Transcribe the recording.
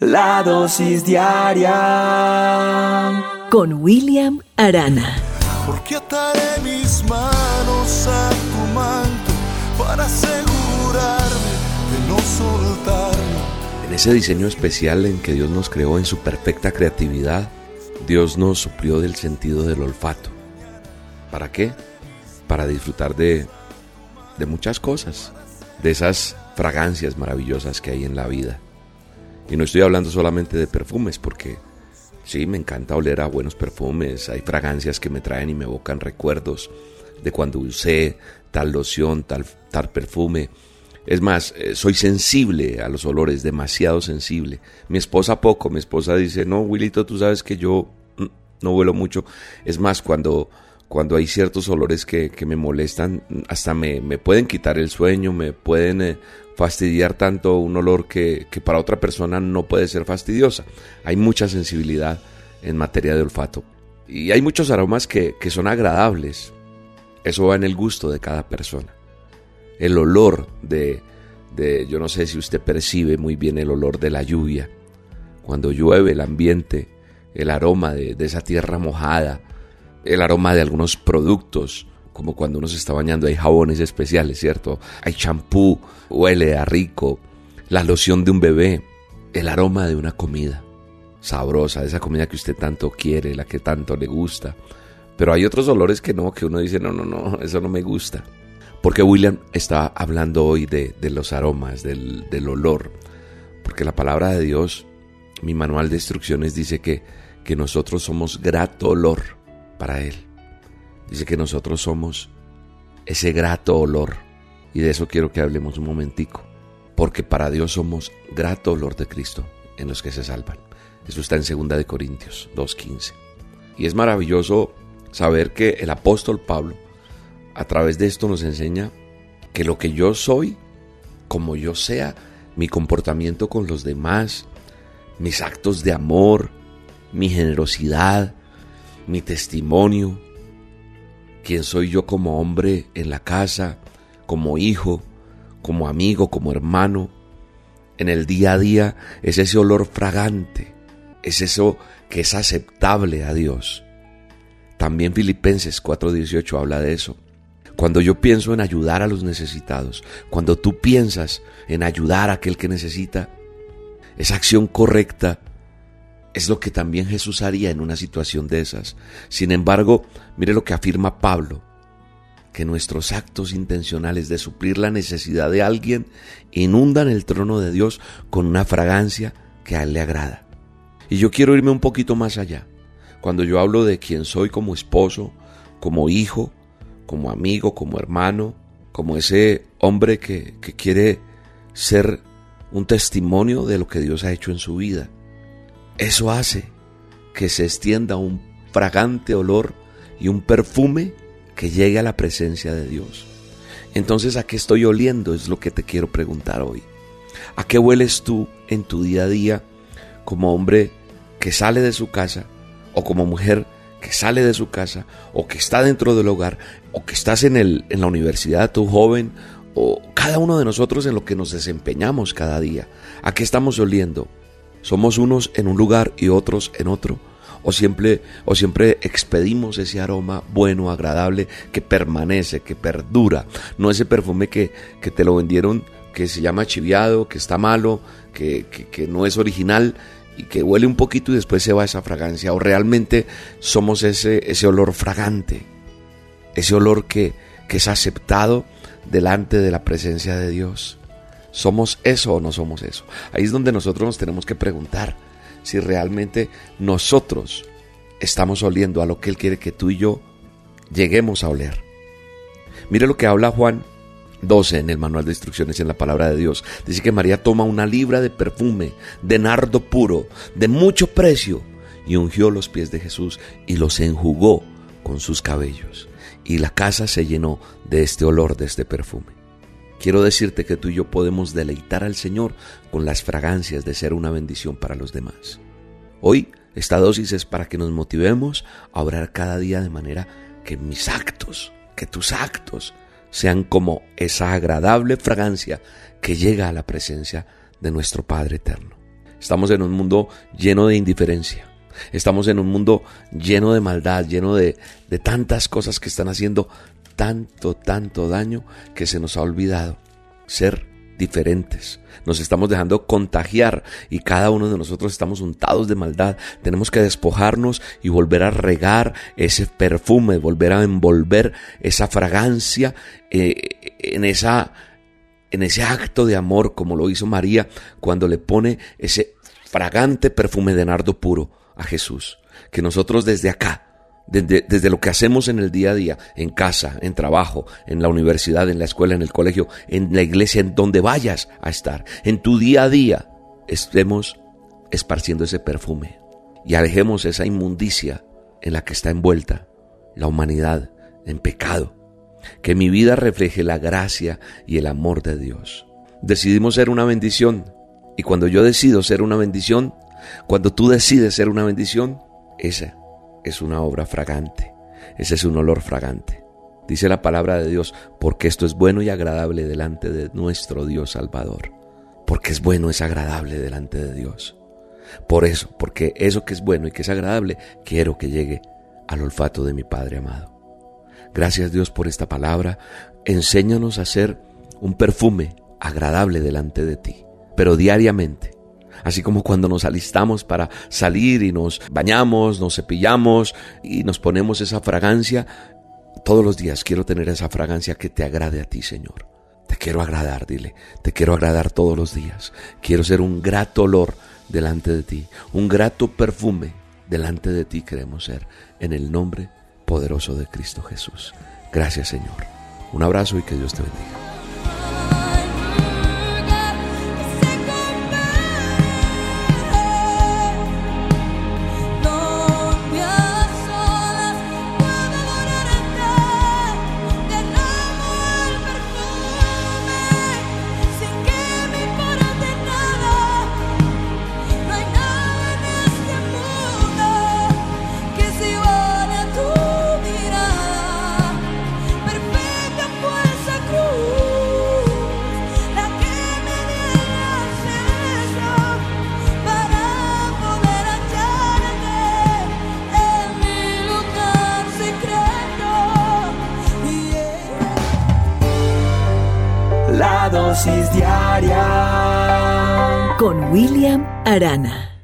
La dosis diaria con William Arana. Porque ataré mis manos a tu manto para asegurarme de no soltarme. En ese diseño especial en que Dios nos creó en su perfecta creatividad, Dios nos suplió del sentido del olfato. ¿Para qué? Para disfrutar de, de muchas cosas, de esas fragancias maravillosas que hay en la vida. Y no estoy hablando solamente de perfumes, porque sí, me encanta oler a buenos perfumes. Hay fragancias que me traen y me evocan recuerdos de cuando usé tal loción, tal, tal perfume. Es más, eh, soy sensible a los olores, demasiado sensible. Mi esposa poco, mi esposa dice, no, Willito, tú sabes que yo mm, no huelo mucho. Es más, cuando, cuando hay ciertos olores que, me molestan, hasta me, me, pueden quitar el sueño, me pueden eh, fastidiar tanto un olor que, para otra persona no puede ser fastidiosa. Hay mucha sensibilidad en materia de olfato. Y hay muchos aromas que, son agradables. Eso va en el gusto de cada persona. El olor de, de, yo no sé si usted percibe muy bien el olor de la lluvia. Cuando llueve el ambiente, el aroma de, de esa tierra mojada, el aroma de algunos productos, como cuando uno se está bañando, hay jabones especiales, ¿cierto? Hay champú, huele a rico, la loción de un bebé, el aroma de una comida sabrosa, esa comida que usted tanto quiere, la que tanto le gusta. Pero hay otros olores que no, que uno dice, no, no, no, eso no me gusta. Porque William está hablando hoy de, los aromas, del, del, olor. Porque la palabra de Dios, mi manual de instrucciones dice que, que nosotros somos grato olor para Él. Dice que nosotros somos ese grato olor. Y de eso quiero que hablemos un momentico. Porque para Dios somos grato olor de Cristo en los que se salvan. Eso está en 2 de Corintios 2.15. Y es maravilloso saber que el apóstol Pablo a través de esto nos enseña que lo que yo soy, como yo sea, mi comportamiento con los demás, mis actos de amor, mi generosidad, mi testimonio, quién soy yo como hombre en la casa, como hijo, como amigo, como hermano. En el día a día es ese olor fragante, es eso que es aceptable a Dios. También Filipenses 4:18 habla de eso. Cuando yo pienso en ayudar a los necesitados, cuando tú piensas en ayudar a aquel que necesita, esa acción correcta es lo que también Jesús haría en una situación de esas. Sin embargo, mire lo que afirma Pablo, que nuestros actos intencionales de suplir la necesidad de alguien inundan el trono de Dios con una fragancia que a Él le agrada. Y yo quiero irme un poquito más allá. Cuando yo hablo de quién soy como esposo, como hijo, como amigo, como hermano, como ese hombre que, que quiere ser un testimonio de lo que Dios ha hecho en su vida. Eso hace que se extienda un fragante olor y un perfume que llegue a la presencia de Dios. Entonces, ¿a qué estoy oliendo? Es lo que te quiero preguntar hoy. ¿A qué hueles tú en tu día a día como hombre que sale de su casa o como mujer que sale de su casa o que está dentro del hogar o que estás en, el, en la universidad, tú joven o cada uno de nosotros en lo que nos desempeñamos cada día? ¿A qué estamos oliendo? Somos unos en un lugar y otros en otro. O siempre, o siempre expedimos ese aroma bueno, agradable, que permanece, que perdura. No ese perfume que, que te lo vendieron, que se llama chiviado, que está malo, que, que, no es original y que huele un poquito y después se va esa fragancia. O realmente somos ese, ese olor fragante, ese olor que, que es aceptado delante de la presencia de Dios. ¿Somos eso o no somos eso? Ahí es donde nosotros nos tenemos que preguntar si realmente nosotros estamos oliendo a lo que Él quiere que tú y yo lleguemos a oler. Mire lo que habla Juan 12 en el manual de instrucciones y en la palabra de Dios. Dice que María toma una libra de perfume, de nardo puro, de mucho precio, y ungió los pies de Jesús y los enjugó con sus cabellos. Y la casa se llenó de este olor, de este perfume. Quiero decirte que tú y yo podemos deleitar al Señor con las fragancias de ser una bendición para los demás. Hoy esta dosis es para que nos motivemos a orar cada día de manera que mis actos, que tus actos sean como esa agradable fragancia que llega a la presencia de nuestro Padre eterno. Estamos en un mundo lleno de indiferencia. Estamos en un mundo lleno de maldad, lleno de, de tantas cosas que están haciendo tanto, tanto daño que se nos ha olvidado ser diferentes. Nos estamos dejando contagiar y cada uno de nosotros estamos untados de maldad. Tenemos que despojarnos y volver a regar ese perfume, volver a envolver esa fragancia eh, en esa en ese acto de amor como lo hizo María cuando le pone ese fragante perfume de nardo puro a Jesús. Que nosotros desde acá desde, lo que hacemos en el día a día, en casa, en trabajo, en la universidad, en la escuela, en el colegio, en la iglesia, en donde vayas a estar, en tu día a día, estemos esparciendo ese perfume y alejemos esa inmundicia en la que está envuelta la humanidad en pecado. Que mi vida refleje la gracia y el amor de Dios. Decidimos ser una bendición y cuando yo decido ser una bendición, cuando tú decides ser una bendición, esa es una obra fragante. Ese es un olor fragante. Dice la palabra de Dios, porque esto es bueno y agradable delante de nuestro Dios Salvador. Porque es bueno, es agradable delante de Dios. Por eso, porque eso que es bueno y que es agradable, quiero que llegue al olfato de mi Padre amado. Gracias Dios por esta palabra. Enséñanos a ser un perfume agradable delante de ti, pero diariamente Así como cuando nos alistamos para salir y nos bañamos, nos cepillamos y nos ponemos esa fragancia, todos los días quiero tener esa fragancia que te agrade a ti, Señor. Te quiero agradar, dile, te quiero agradar todos los días. Quiero ser un grato olor delante de ti, un grato perfume delante de ti queremos ser, en el nombre poderoso de Cristo Jesús. Gracias, Señor. Un abrazo y que Dios te bendiga. Con William Arana.